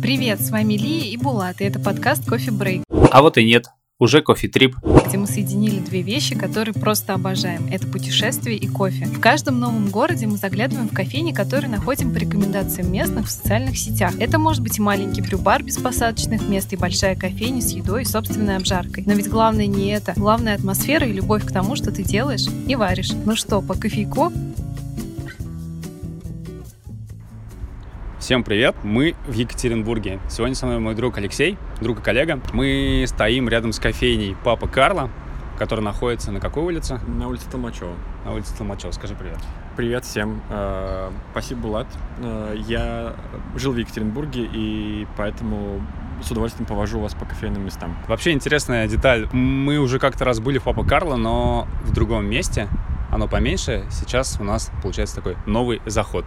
Привет, с вами Лия и Булат, и это подкаст «Кофе Брейк», А вот и нет. Уже кофе-трип. где мы соединили две вещи, которые просто обожаем. Это путешествие и кофе. В каждом новом городе мы заглядываем в кофейни, которые находим по рекомендациям местных в социальных сетях. Это может быть и маленький брю-бар без посадочных мест, и большая кофейня с едой и собственной обжаркой. Но ведь главное не это. Главное атмосфера и любовь к тому, что ты делаешь и варишь. Ну что, по кофейку? Всем привет! Мы в Екатеринбурге. Сегодня со мной мой друг Алексей, друг и коллега. Мы стоим рядом с кофейней Папа Карла, которая находится на какой улице? На улице Толмачева. На улице Толмачева. Скажи привет. Привет всем. Э, Спасибо, Булат. Э, Я жил в Екатеринбурге, и поэтому с удовольствием повожу вас по кофейным местам. Вообще интересная деталь. Мы уже как-то раз были в Папа Карло, но в другом месте. Оно поменьше. Сейчас у нас получается такой новый заход.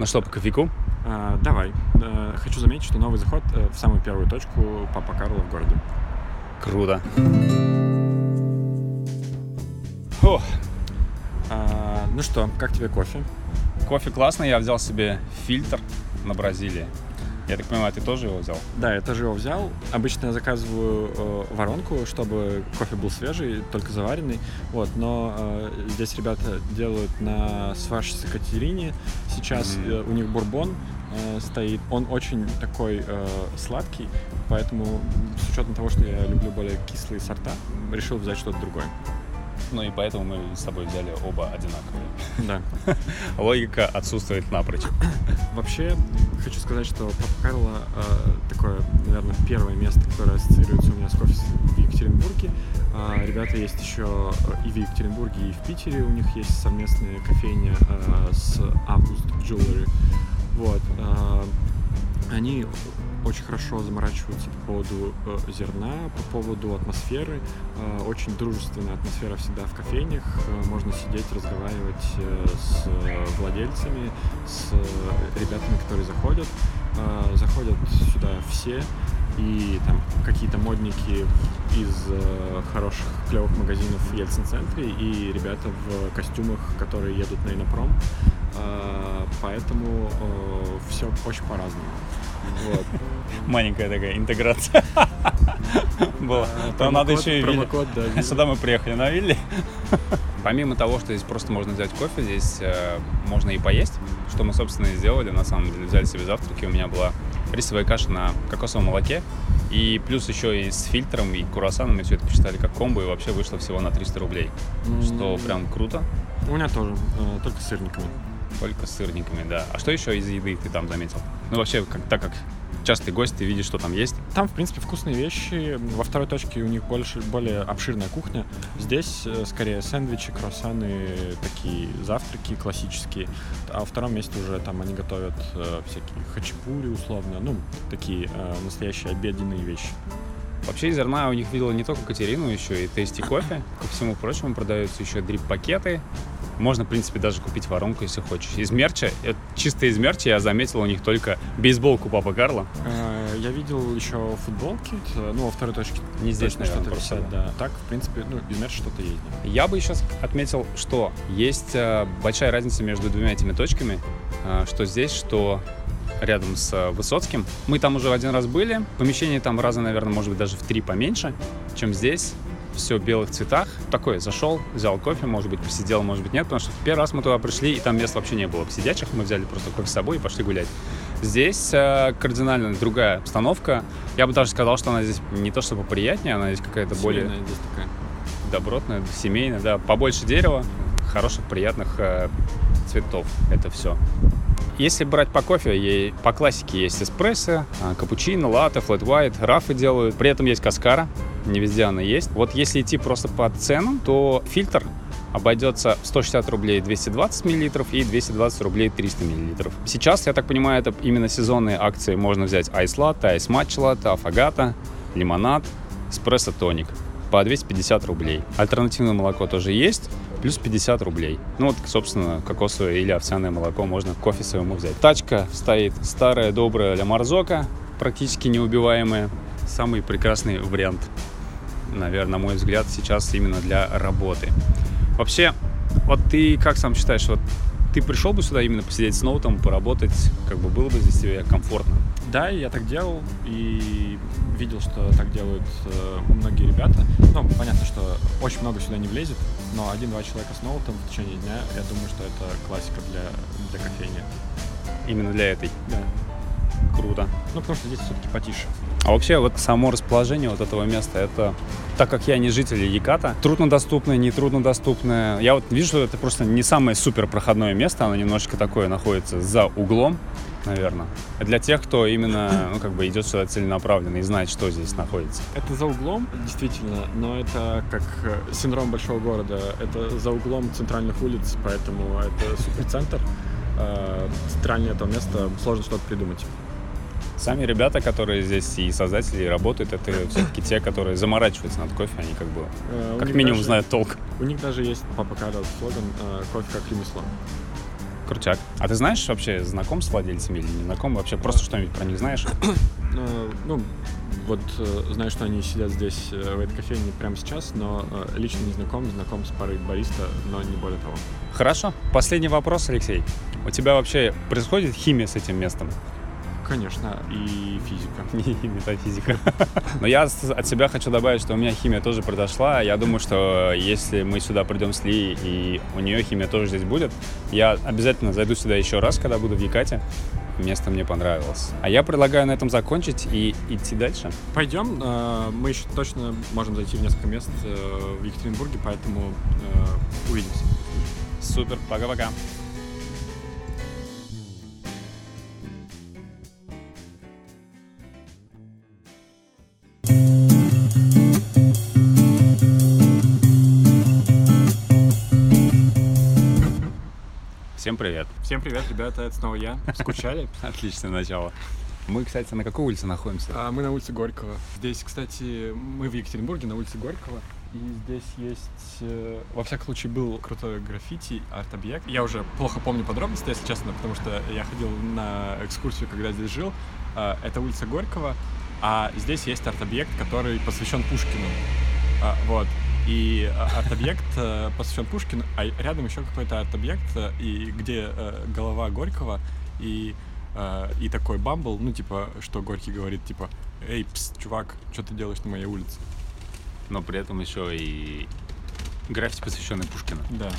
Ну что, по кофейку? Э, Давай. Э, Хочу заметить, что новый заход э, в самую первую точку Папа Карло в городе. Круто. О, А, Ну что, как тебе кофе? кофе классный. Я взял себе фильтр на Бразилии. Я так понимаю, ты тоже его взял? Да, я тоже его взял. Обычно я заказываю э, воронку, чтобы кофе был свежий, только заваренный. Вот, но э, здесь ребята делают на сваш с Екатерине. Сейчас Мгм. э, у них бурбон э, стоит. Он очень такой э, сладкий, поэтому с учетом того, что я люблю более кислые сорта, решил взять что-то другое. Ну и поэтому мы с тобой взяли оба одинаковые. Да. Логика отсутствует напрочь. Вообще, хочу сказать, что Папа Карло э, такое, наверное, первое место, которое ассоциируется у меня с кофе в Екатеринбурге. А, ребята есть еще э, и в Екатеринбурге, и в Питере. У них есть совместная кофейня э, с Август Jewelry. Вот. э, они очень хорошо заморачиваются по поводу э, зерна, по поводу атмосферы. Э, очень дружественная атмосфера всегда в кофейнях. Э, можно сидеть, разговаривать э, с э, владельцами, с э, ребятами, которые заходят. Э, заходят сюда все. И там какие-то модники из э, хороших клевых магазинов в Ельцин-центре и ребята в костюмах, которые едут на Инопром. Э, поэтому все очень по-разному. Вот. Маленькая такая интеграция была. А, То надо еще и видно. Сюда мы приехали на Вилли. Помимо того, что здесь просто можно взять кофе, здесь э, можно и поесть, что мы, собственно, и сделали. На самом деле, взяли себе завтраки. У меня была рисовая каша на кокосовом молоке. И плюс еще и с фильтром, и круассаном мы все это посчитали как комбо, и вообще вышло всего на 300 рублей. Что прям круто. У меня тоже, э, только с сырниками. Только с сырниками, да. А что еще из еды ты там заметил? Ну, вообще, как, так как частый гость, ты видишь, что там есть. Там, в принципе, вкусные вещи. Во второй точке у них больше, более обширная кухня. Здесь э, скорее сэндвичи, круассаны, такие завтраки классические. А во втором месте уже там они готовят э, всякие хачапури условно. Ну, такие э, настоящие обеденные вещи. Вообще из зерна у них видела не только Катерину, еще и тести кофе. Ко всему прочему продаются еще дрип-пакеты. Можно, в принципе, даже купить воронку, если хочешь. Из мерча, э, чисто из мерча я заметил у них только бейсболку Папа Карла. Э, Я видел еще футболки, ну, во второй точке. Не здесь, точно наверное, что-то висят, да. Так, в принципе, ну, из мерча что-то есть. Я бы еще отметил, что есть э, большая разница между двумя этими точками, что здесь, что рядом с Высоцким. Мы там уже один раз были. Помещение там раза, наверное, может быть, даже в три поменьше, чем здесь. Все в белых цветах. Такой, зашел, взял кофе, может быть, посидел, может быть, нет, потому что в первый раз мы туда пришли, и там мест вообще не было сидячих. Мы взяли просто кофе с собой и пошли гулять. Здесь э, кардинально другая обстановка. Я бы даже сказал, что она здесь не то чтобы приятнее, она здесь какая-то более здесь такая. добротная, семейная, да, побольше дерева, хороших, приятных э, цветов. Это все. Если брать по кофе, по классике есть эспрессо, а, капучино, латте, флэт white, рафы делают. При этом есть каскара, не везде она есть. Вот если идти просто по ценам, то фильтр обойдется в 160 рублей 220 миллилитров и 220 рублей 300 миллилитров. Сейчас, я так понимаю, это именно сезонные акции. Можно взять айс латте, айс матча латте, афагата, лимонад, эспрессо тоник по 250 рублей. Альтернативное молоко тоже есть, плюс 50 рублей. Ну вот, собственно, кокосовое или овсяное молоко можно кофе своему взять. Тачка стоит старая, добрая ля Марзока, практически неубиваемая. Самый прекрасный вариант, наверное, на мой взгляд, сейчас именно для работы. Вообще, вот ты как сам считаешь, вот ты пришел бы сюда именно посидеть с ноутом, поработать, как бы было бы здесь тебе комфортно? Да, я так делал и видел, что так делают э, многие ребята. Ну, понятно, что очень много сюда не влезет, но один-два человека с ноутом в течение дня, я думаю, что это классика для, для кофейни. Именно для этой? Да. Круто. Ну, потому что здесь все-таки потише. А вообще вот само расположение вот этого места, это так как я не житель Яката, труднодоступное, нетруднодоступное. Я вот вижу, что это просто не самое супер проходное место, оно немножечко такое находится за углом, наверное. Для тех, кто именно, ну, как бы идет сюда целенаправленно и знает, что здесь находится. Это за углом, действительно, но это как э, синдром большого города. Это за углом центральных улиц, поэтому это суперцентр. Э, Центральное этого места сложно что-то придумать. Сами ребята, которые здесь и создатели, и работают, это все-таки те, которые заморачиваются над кофе, они как бы, Э, как минимум, даже- знают толк. У них даже есть папа Карлос слоган э, «Кофе как ремесло». Крутяк. А ты знаешь вообще, знаком с владельцами или не знаком? Вообще просто что-нибудь про них знаешь? Э, Ну, вот э, знаю, что они сидят здесь, в этой кофейне прямо сейчас, но лично не знаком, знаком с парой бариста, но не более того. Хорошо. Последний вопрос, Алексей. У тебя вообще происходит химия с этим местом? Конечно, и физика. Не метафизика. Но я от себя хочу добавить, что у меня химия тоже произошла. Я думаю, что если мы сюда придем с Ли, и у нее химия тоже здесь будет, я обязательно зайду сюда еще раз, когда буду в Якате. Место мне понравилось. А я предлагаю на этом закончить и идти дальше. Пойдем, э, мы еще точно можем зайти в несколько мест э, в Екатеринбурге, поэтому э, увидимся. Супер, пока-пока. Всем привет. Всем привет, ребята, это снова я. Скучали? Отличное начало. Мы, кстати, на какой улице находимся? А, мы на улице Горького. Здесь, кстати, мы в Екатеринбурге на улице Горького. И здесь есть, э, во всяком случае, был крутой граффити, арт-объект. Я уже плохо помню подробности, если честно, потому что я ходил на экскурсию, когда здесь жил. А, это улица Горького, а здесь есть арт-объект, который посвящен Пушкину. А, вот. И а, арт-объект э, посвящен Пушкину, а рядом еще какой-то арт-объект, э, и где э, голова Горького и э, и такой бамбл, ну типа, что Горький говорит, типа, эй, пс, чувак, что ты делаешь на моей улице? Но при этом еще и граффити, посвященный Пушкину. Да,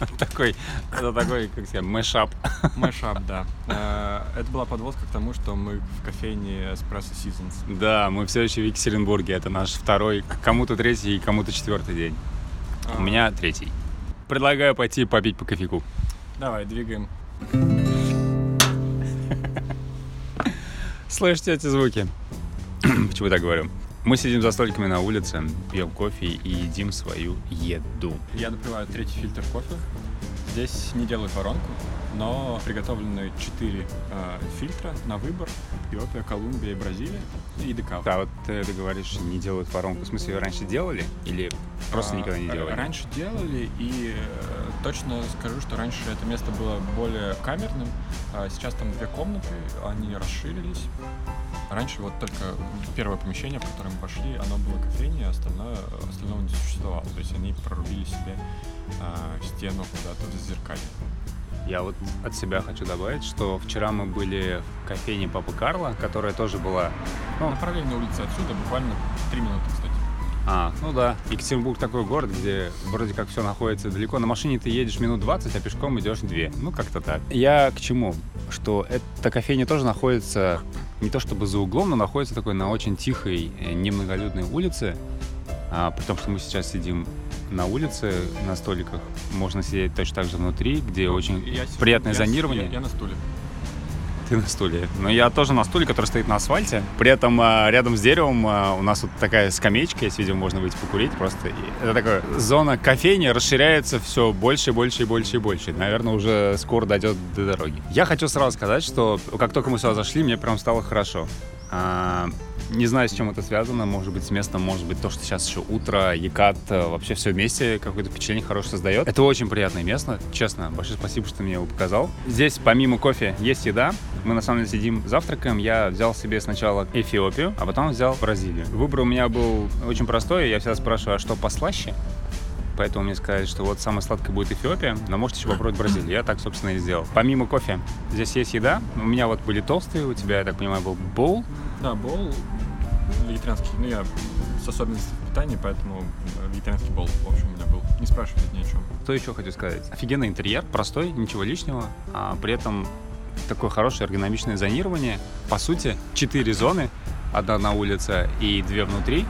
Такой, это такой, как сказать, мэшап. Мэшап, да. Э, Это была подводка к тому, что мы в кофейне Espresso Seasons. Да, мы все еще в Екатеринбурге. Это наш второй, кому-то третий и кому-то четвертый день. У А, меня третий. Предлагаю пойти попить по кофейку. Давай, двигаем. Слышите эти звуки? Почему так говорю? Мы сидим за столиками на улице, пьем кофе и едим свою еду. Я допиваю третий фильтр кофе. Здесь не делают воронку, но приготовлены четыре э, фильтра на выбор. Эфиопия, Колумбия и Бразилия. И декаф. Да, вот ты, ты говоришь, не делают воронку. В смысле, раньше делали? Или просто А, никогда не делали? Раньше делали, и э, точно скажу, что раньше это место было более камерным. А сейчас там две комнаты, они расширились. Раньше вот только первое помещение, в которое мы пошли, оно было кофейней, а остальное, остального не существовало. То есть они прорубили себе а, стену куда-то в зеркале. Я вот от себя хочу добавить, что вчера мы были в кофейне Папы Карла, которая тоже была... Ну, На параллельной улице отсюда буквально три минуты, кстати. а, ну да, Екатеринбург такой город, где вроде как все находится далеко. На машине ты едешь минут 20, а пешком идешь 2. Ну, как-то так. Я к чему? Что эта кофейня тоже находится не то чтобы за углом, но находится такой на очень тихой, э, немноголюдной улице. А, при том, что мы сейчас сидим на улице, на столиках. Можно сидеть точно так же внутри, где очень Я сижу- приятное я с- зонирование. Я, я на стуле. Ты на стуле. Но я тоже на стуле, который стоит на асфальте. При этом а, рядом с деревом а, у нас вот такая скамеечка, есть, видимо, можно выйти покурить просто. И это такая зона кофейни расширяется все больше, больше и больше и больше. Наверное, уже скоро дойдет до дороги. Я хочу сразу сказать, что как только мы сюда зашли, мне прям стало хорошо. Не знаю, с чем это связано. Может быть, с местом, может быть, то, что сейчас еще утро, Якат, э, вообще все вместе какое-то впечатление хорошее создает. Это очень приятное место, честно. Большое спасибо, что мне его показал. Здесь, помимо кофе, есть еда. Мы, на самом деле, сидим завтракаем. Я взял себе сначала Эфиопию, а потом взял Бразилию. Выбор у меня был очень простой. Я всегда спрашиваю, а что послаще? поэтому мне сказали, что вот самое сладкое будет Эфиопия, но можете еще попробовать Бразилию. Я так, собственно, и сделал. Помимо кофе, здесь есть еда. У меня вот были толстые, у тебя, я так понимаю, был боул. Да, бол вегетарианский. Ну, я с особенностями питания, поэтому э, вегетарианский бол, в общем, у меня был. Не спрашивайте ни о чем. Что еще хочу сказать? Офигенный интерьер, простой, ничего лишнего, а при этом такое хорошее эргономичное зонирование. По сути, четыре зоны, одна на улице и две внутри.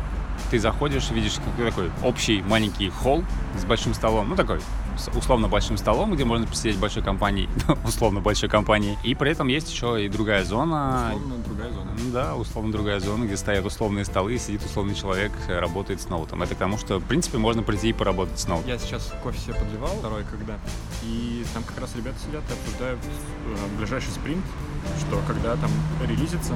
Ты заходишь, видишь какой такой общий маленький холл с большим столом, ну такой условно большим столом, где можно посидеть большой компанией, условно большой компанией. И при этом есть еще и другая зона. Условно другая зона. Да, условно другая зона, где стоят условные столы, сидит условный человек, работает с ноутом. Это к тому, что, в принципе, можно прийти и поработать с ноутом. Я сейчас кофе себе подливал, второй когда, и там как раз ребята сидят и обсуждают э, ближайший спринт, что когда там релизится,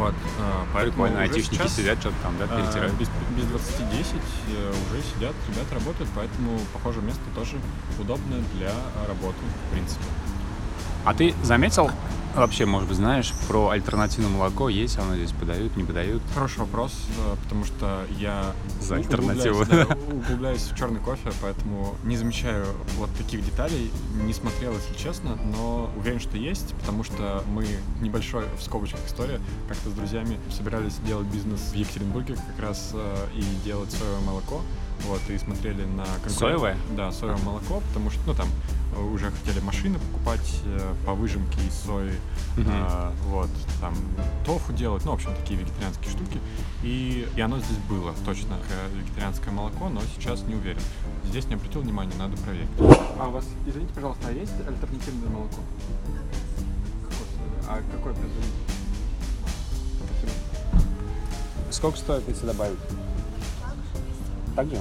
вот, а, поэтому Прикольно, айтишники сейчас, сидят, что-то там, да, а, перетирают. без, без 20-10 э, уже сидят, ребята работают, поэтому, похоже, место тоже удобное для работы, в принципе. А ты заметил, вообще, может быть, знаешь, про альтернативное молоко, есть оно здесь подают, не подают? Хороший вопрос, э, потому что я За альтернативу, углубляюсь, да, углубляюсь в черный кофе, поэтому не замечаю вот таких деталей, не смотрел, если честно, но уверен, что есть, потому что мы небольшой в скобочках история, как-то с друзьями собирались делать бизнес в Екатеринбурге как раз э, и делать соевое молоко, вот, и смотрели на... конкурен- Соевое? Да, соевое молоко, потому что, ну, там, уже хотели машины покупать э, по выжимке из сои, Мгм. а, вот, там, тофу делать, ну, в общем, такие вегетарианские штуки. И, и оно здесь было, точно, э, вегетарианское молоко, но сейчас не уверен. Здесь не обратил внимания, надо проверить. А у вас, извините, пожалуйста, а есть альтернативное молоко? А какой производитель? Сколько стоит, если добавить? Так же?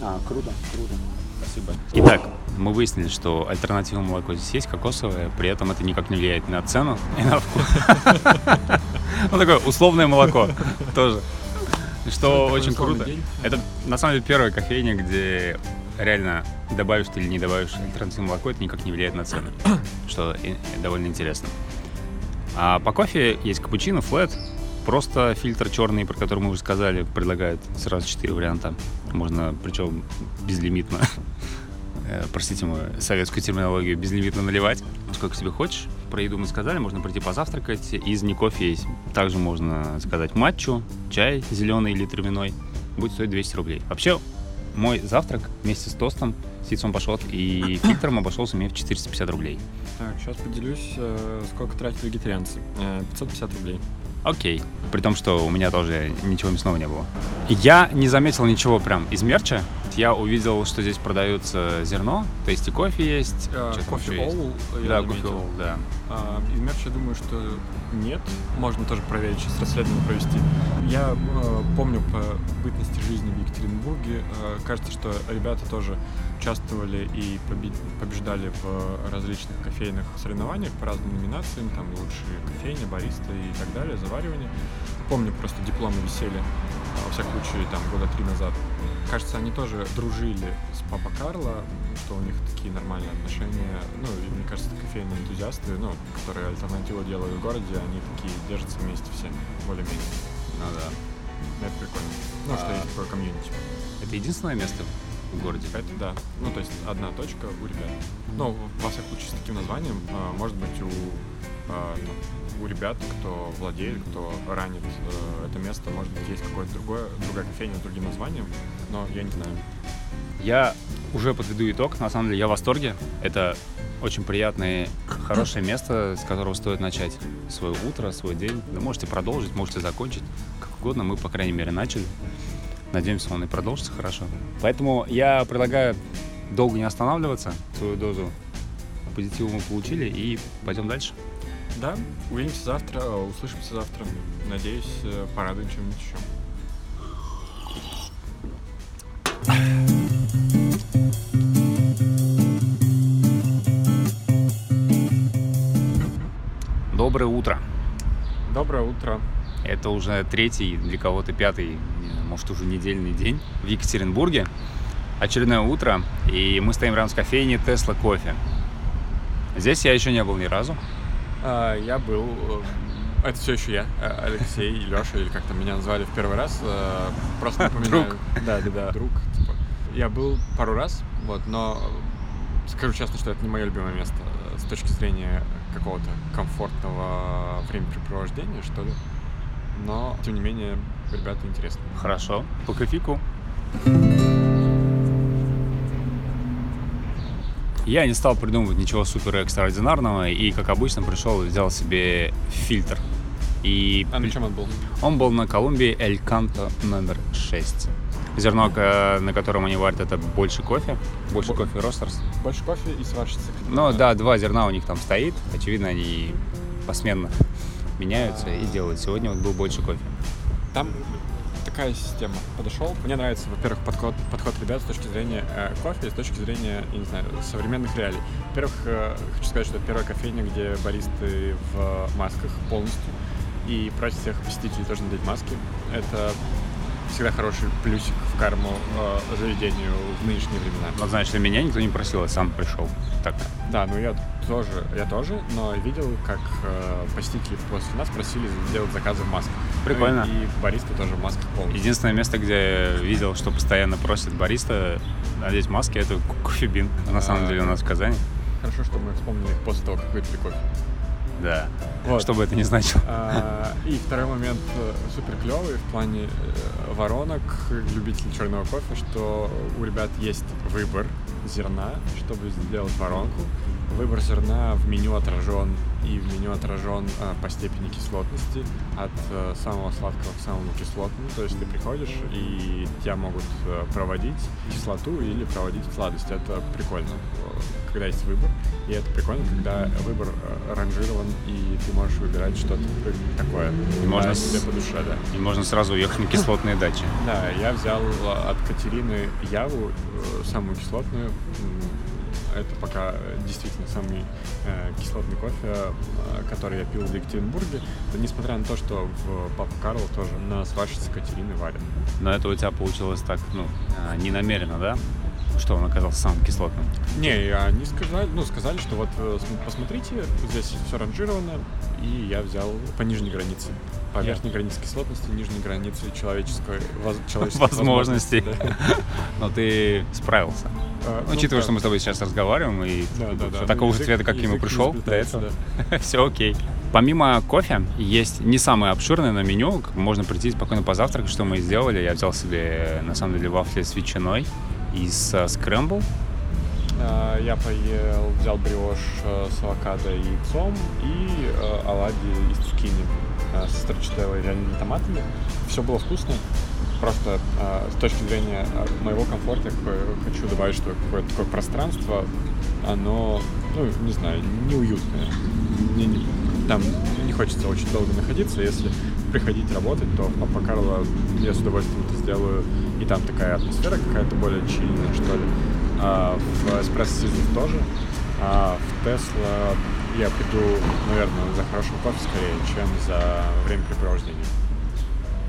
А, круто, круто. Спасибо. Итак, мы выяснили, что альтернативное молоко здесь есть, кокосовое, при этом это никак не влияет на цену и на вкус. Ну, такое условное молоко тоже. Что очень круто. Это, на самом деле, первая кофейня, где реально добавишь ты или не добавишь альтернативное молоко, это никак не влияет на цену, что довольно интересно. А по кофе есть капучино, флэт, просто фильтр черный, про который мы уже сказали, предлагают сразу четыре варианта. Можно, причем безлимитно, э, простите мою советскую терминологию, безлимитно наливать, сколько себе хочешь. Про еду мы сказали, можно прийти позавтракать. Из не кофе есть. Также можно заказать матчу, чай зеленый или травяной. Будет стоить 200 рублей. Вообще, мой завтрак вместе с тостом, с яйцом пашот и фильтром обошелся мне в 450 рублей. Так, сейчас поделюсь, э, сколько тратят вегетарианцы. Э, 550 рублей. Окей. При том, что у меня тоже ничего мясного не было. Я не заметил ничего прям из мерча. Я увидел, что здесь продается зерно, то есть и кофе есть. Там кофе? Оул, Да, кофе Оул, да. А, из мерча я думаю, что нет. Можно тоже проверить, сейчас расследование провести. Я э, помню по бытности жизни в Екатеринбурге. э, кажется, что ребята тоже участвовали и побе- побеждали в различных кофейных соревнованиях по разным номинациям. Там лучшие кофейня, бариста и так далее, заваривание. Помню, просто дипломы висели, а, во всяком случае, там года три назад. Кажется, они тоже дружили с Папа Карло, что у них такие нормальные отношения. Ну, и мне кажется, кофейные энтузиасты, ну, которые альтернативу делают в городе, они такие держатся вместе все, более-менее. Ну да. Это прикольно. Ну, что А. есть такое комьюнити. Это единственное место в городе? Это да. Ну, то есть одна точка у ребят. Ну, во всяком случае, с таким названием, а, может быть, у, а, там, у ребят, кто владеет, кто ранит э, это место, может быть, есть какое-то другое, другая кофейня с другим названием, но я не знаю. Я уже подведу итог. На самом деле я в восторге. Это очень приятное, хорошее место, с которого стоит начать свое утро, свой день. Вы можете продолжить, можете закончить. Как угодно. Мы, по крайней мере, начали. Надеемся, он и продолжится хорошо. Поэтому я предлагаю долго не останавливаться. Свою дозу позитива мы получили и пойдем дальше. Да, увидимся завтра, э, услышимся завтра. Надеюсь, э, порадуем чем-нибудь еще. Доброе утро. Доброе утро. Это уже третий, для кого-то пятый, знаю, может уже недельный день в Екатеринбурге. Очередное утро, и мы стоим рядом с кофейней Тесла Кофе. Здесь я еще не был ни разу. А, я был... э, Это все еще я, э, Алексей, Леша, или как там меня назвали в первый раз. э, Просто напоминаю. Друг. Да, да, да. Друг, типа. Я был пару раз, вот, но скажу честно, что это не мое любимое место с точки зрения какого-то комфортного времяпрепровождения, что ли. Но, тем не менее, ребята интересны. Хорошо. По кофейку. Я не стал придумывать ничего супер экстраординарного и, как обычно, пришел и взял себе фильтр. И А на чем он был? он был на Колумбии Эль Канто номер 6. Зерно, ка- на котором они варят, это больше кофе, больше Бо- кофе ростерс. Больше кофе и сварщицы. Ну да, два зерна у них там стоит. Очевидно, они посменно меняются и делают. Сегодня вот был больше кофе. Там такая система. Подошел. Мне нравится, во-первых, подход, подход ребят с точки зрения э, кофе с точки зрения, я не знаю, современных реалий. Во-первых, э, хочу сказать, что это первая кофейня, где баристы в масках полностью и просят всех посетителей тоже надеть маски. Это всегда хороший плюсик в карму э, заведению в нынешние времена. Знаешь, что меня никто не просил, я сам пришел. Так. Да, ну я тоже, я тоже, но видел, как э, посетители после нас просили сделать заказы в масках. Прикольно. Ну и, и баристы тоже в масках полностью. Единственное место, где я видел, что постоянно просят бариста надеть маски, это ко- кофебин. На самом А. деле у нас в Казани. Хорошо, что мы вспомнили их после того, как выпили кофе. Да. Вот. Что бы это ни значило. А, и второй момент э, супер клевый в плане э, воронок любителей черного кофе, что у ребят есть выбор зерна, чтобы сделать воронку. Выбор зерна в меню отражен и в меню отражен э, по степени кислотности от э, самого сладкого к самому кислотному. То есть ты приходишь и тебя могут проводить кислоту или проводить сладость. Это прикольно, когда есть выбор. И это прикольно, когда выбор э, ранжирован, и ты можешь выбирать что-то такое. И можно да, с- себе по душе, да. И можно сразу уехать на кислотные дачи. Да, я взял э, от Катерины Яву, э, самую кислотную. Это пока э, действительно самый э, кислотный кофе, э, который я пил в Екатеринбурге. Несмотря на то, что в Папа Карло тоже на сварщице Катерины варят. Но это у тебя получилось так, ну, а, не намеренно, да? Что он оказался самым кислотным. Не, они сказали, ну, сказали, что вот э, см- посмотрите, здесь все ранжировано, и я взял по нижней границе. По верхней границе кислотности, нижней границе человеческой, воз- человеческих Возможностей. возможностей, Но ты справился. Э, ну, Учитывая, да. что мы с тобой сейчас разговариваем, и Да, да, да. такого Ну, же язык- цвета, как и язык пришел до этого, да. все окей. Помимо кофе, есть не самое обширное на меню. Можно прийти спокойно позавтракать, что мы и сделали. Я взял себе, на самом деле, вафли с ветчиной из э, скрэмбл. А, Я поел, взял бриош э, с авокадо и яйцом и э, оладьи из цукини э, со строчителлой реальными томатами. Все было вкусно. Просто э, с точки зрения э, моего комфорта я хочу добавить, что какое-то такое пространство, оно, ну, не знаю, неуютное. Мне не- там не хочется очень долго находиться. Если приходить работать, то в Папа Карло я с удовольствием это сделаю. Там такая атмосфера какая-то более чильная, что ли. А в эспрессо Seasons тоже. А в Тесла я приду, наверное, за хорошим кофе скорее, чем за времяпрепровождением.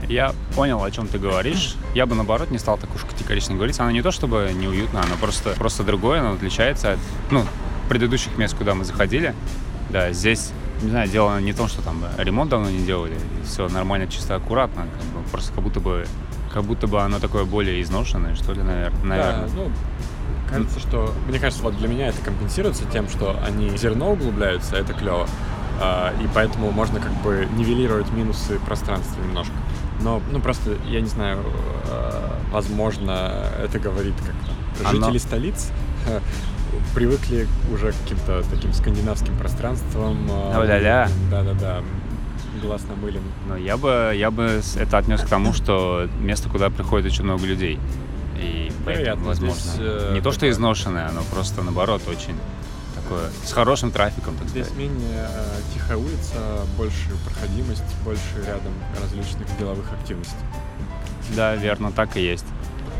Я понял, о чем ты говоришь. Я бы, наоборот, не стал так уж категорично говорить. Она не то чтобы неуютно, она просто, просто другое, она отличается от ну, предыдущих мест, куда мы заходили. Да, здесь, не знаю, дело не в том, что там ремонт давно не делали, все нормально, чисто, аккуратно. как бы, просто как будто бы как будто бы оно такое более изношенное, что ли, навер- наверное. Да, ну, кажется, что... Мне кажется, вот для меня это компенсируется тем, что они зерно углубляются, это клево. А, и поэтому можно как бы нивелировать минусы пространства немножко. Но, ну, просто, я не знаю, э, возможно, это говорит как Оно- жители столиц э, привыкли уже к каким-то таким скандинавским пространствам. э, Ля-ля-ля. Да-да-да. Глаз намылен. Но я бы, я бы это отнес к тому, что место, куда приходит очень много людей. И поэтому, Вероятно, возможно, здесь, э, не то, что изношенное, оно просто, наоборот, очень такое, с хорошим трафиком, так Здесь сказать. менее э, тихая улица, больше проходимость, больше рядом различных деловых активностей. Да, верно, так и есть.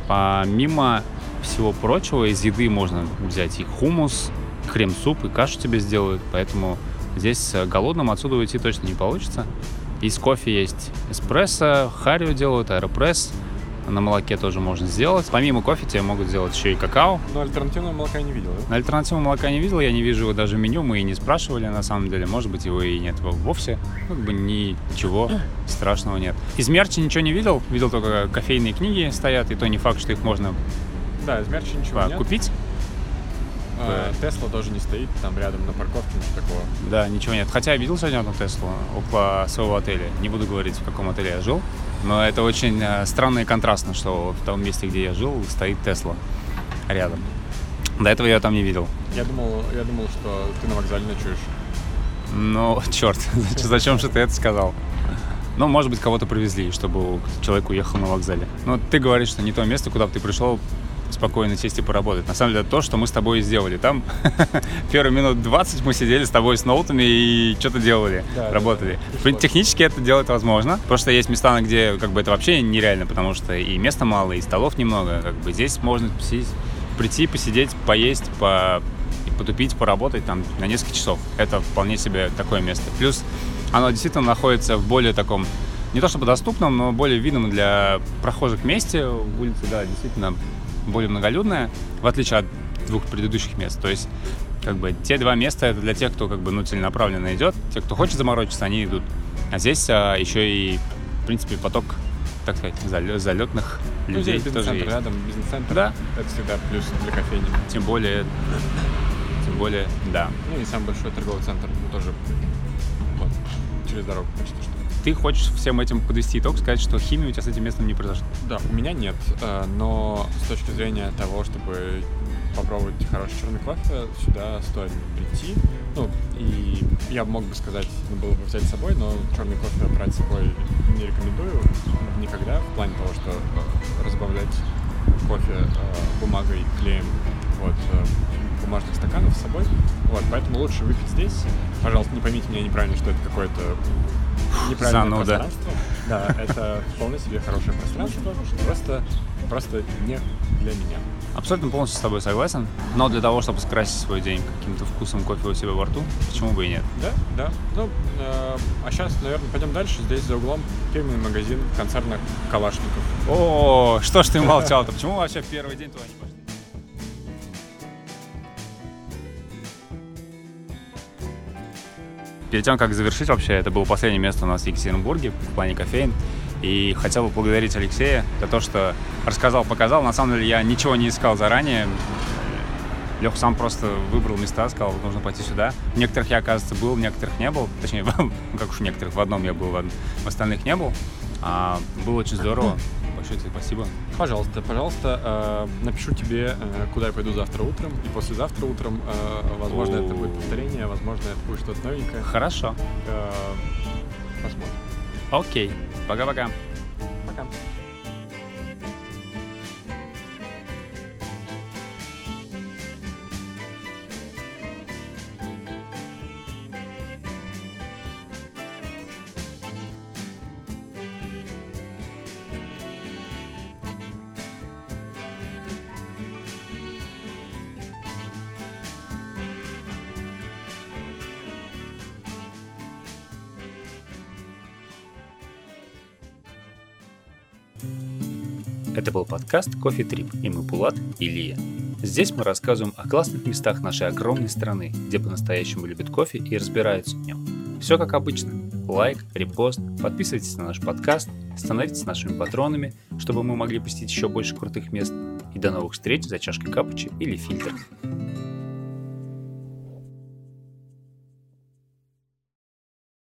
Помимо всего прочего, из еды можно взять и хумус, крем-суп, и кашу тебе сделают, поэтому здесь э, голодным отсюда уйти точно не получится. Из кофе есть эспрессо, харио делают, аэропресс, на молоке тоже можно сделать. Помимо кофе тебе могут сделать еще и какао. Но альтернативного молока я не видел, да? Альтернативного молока не видел, я не вижу его даже в меню, мы и не спрашивали на самом деле. Может быть, его и нет во- вовсе. Ну, как бы ничего страшного нет. Из мерча ничего не видел, видел только кофейные книги стоят, и то не факт, что их можно Да, из мерча ничего нет. Купить? А, Тесла тоже не стоит там рядом на парковке, ничего такого. Да, ничего нет. Хотя я видел сегодня одну Теслу около своего отеля. Не буду говорить, в каком отеле я жил. Но это очень э, странно и контрастно, что в том месте, где я жил, стоит Тесла рядом. До этого я там не видел. Я думал, я думал, что ты на вокзале ночуешь. Ну, черт, зачем же ты это сказал? Ну, может быть, кого-то привезли, чтобы человек уехал на вокзале. Но ты говоришь, что не то место, куда бы ты пришел спокойно сесть и поработать. На самом деле, это то, что мы с тобой и сделали. Там первые минут 20 мы сидели с тобой с ноутами и что-то делали, Да, да, работали. да. Принципе, Технически это делать возможно. Просто есть места, где как бы это вообще нереально, потому что и места мало, и столов немного. Как бы здесь можно посидеть, прийти, посидеть, поесть, по потупить, поработать там на несколько часов. Это вполне себе такое место. Плюс оно действительно находится в более таком, не то чтобы доступном, но более видном для прохожих месте. Улица, да, действительно более многолюдная, в отличие от двух предыдущих мест. То есть, как бы, те два места это для тех, кто как бы, ну, целенаправленно идет. Те, кто хочет заморочиться, они идут. А здесь а, еще и, в принципе, поток, так сказать, залё- залетных Ну, людей здесь тоже бизнес-центр есть. рядом, бизнес-центр. Да. Это всегда плюс для кофейни. Тем более, тем более, да. Ну и самый большой торговый центр ну, тоже вот, через дорогу почти что. Ты хочешь всем этим подвести итог, сказать, что химия у тебя с этим местом не произошла. Да, у меня нет, э, но с точки зрения того, чтобы попробовать хороший черный кофе, сюда стоит прийти. Ну, и я мог бы сказать, ну, было бы взять с собой, но черный кофе брать с собой не рекомендую никогда, в плане того, что э, разбавлять кофе э, бумагой, клеем, вот, бумажных стаканов с собой. Вот, поэтому лучше выпить здесь. Пожалуйста, не поймите меня неправильно, что это какое-то неправильное Зануда. пространство. Да, это вполне себе хорошее пространство, просто, просто не для меня. Абсолютно полностью с тобой согласен. Но для того, чтобы скрасить свой день каким-то вкусом кофе у себя во рту, почему бы и нет? Да, да. Ну, э, а сейчас, наверное, пойдем дальше. Здесь за углом фирменный магазин концерна Калашников. О, что ж ты молчал-то? Почему вообще первый день туда не пошли? Перед тем, как завершить вообще, это было последнее место у нас в Екатеринбурге в плане кофеин. И хотел бы поблагодарить Алексея за то, что рассказал, показал. На самом деле я ничего не искал заранее. Лех сам просто выбрал места, сказал, нужно пойти сюда. В некоторых я, оказывается, был, в некоторых не был. Точнее, как уж в некоторых, в одном я был, в остальных не был. А, было очень здорово. Большое тебе спасибо. Пожалуйста, пожалуйста, э, напишу тебе, э, куда я пойду завтра утром. И послезавтра утром, э, возможно, это будет повторение, возможно, это будет что-то новенькое. Хорошо. Э, посмотрим. Окей. Пока-пока. Это был подкаст «Кофе Трип» и мы Пулат и Лия. Здесь мы рассказываем о классных местах нашей огромной страны, где по-настоящему любят кофе и разбираются в нем. Все как обычно. Лайк, репост, подписывайтесь на наш подкаст, становитесь нашими патронами, чтобы мы могли посетить еще больше крутых мест. И до новых встреч за чашкой капучи или фильтр.